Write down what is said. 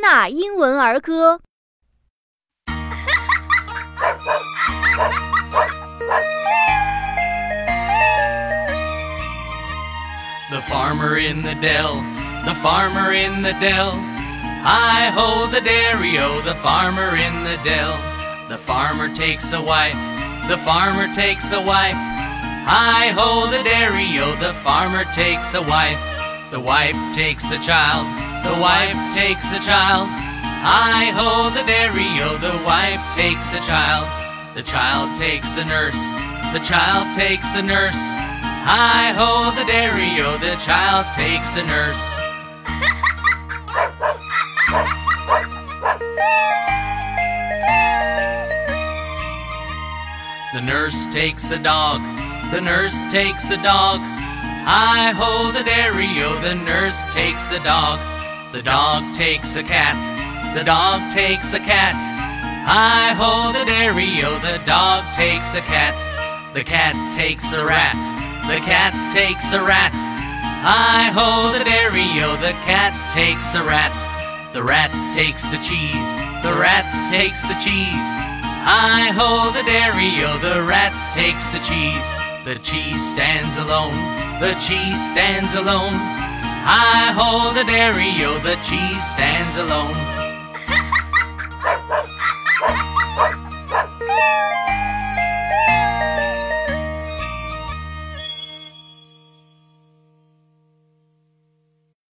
纳英文儿歌》。The farmer in the dell, the farmer in the dell. Hi ho the dairy-o, the farmer in the dell. The farmer takes a wife, the farmer takes a wife. Hi ho the dairy-o, the farmer takes a wife. The wife takes a child, the wife takes a child. Hi ho the dairy-o, the wife takes a child. The child takes a nurse, the child takes a nurse. Hi ho the dairy-o, the child takes a nurse. The nurse takes a dog, the nurse takes a dog. Hi ho the dairy-o, the nurse takes a dog. The dog takes a cat, the dog takes a cat. I hold the dairy-o, the dog takes a cat. The cat takes a rat, the cat takes a rat. I hold the dairy-o, the cat takes a rat. The rat takes the cheese, the rat takes the cheese. I hold the dairy-o, the rat takes the cheese. The cheese stands alone, the cheese stands alone. Hi hold the dairy-o, oh, the cheese stands alone.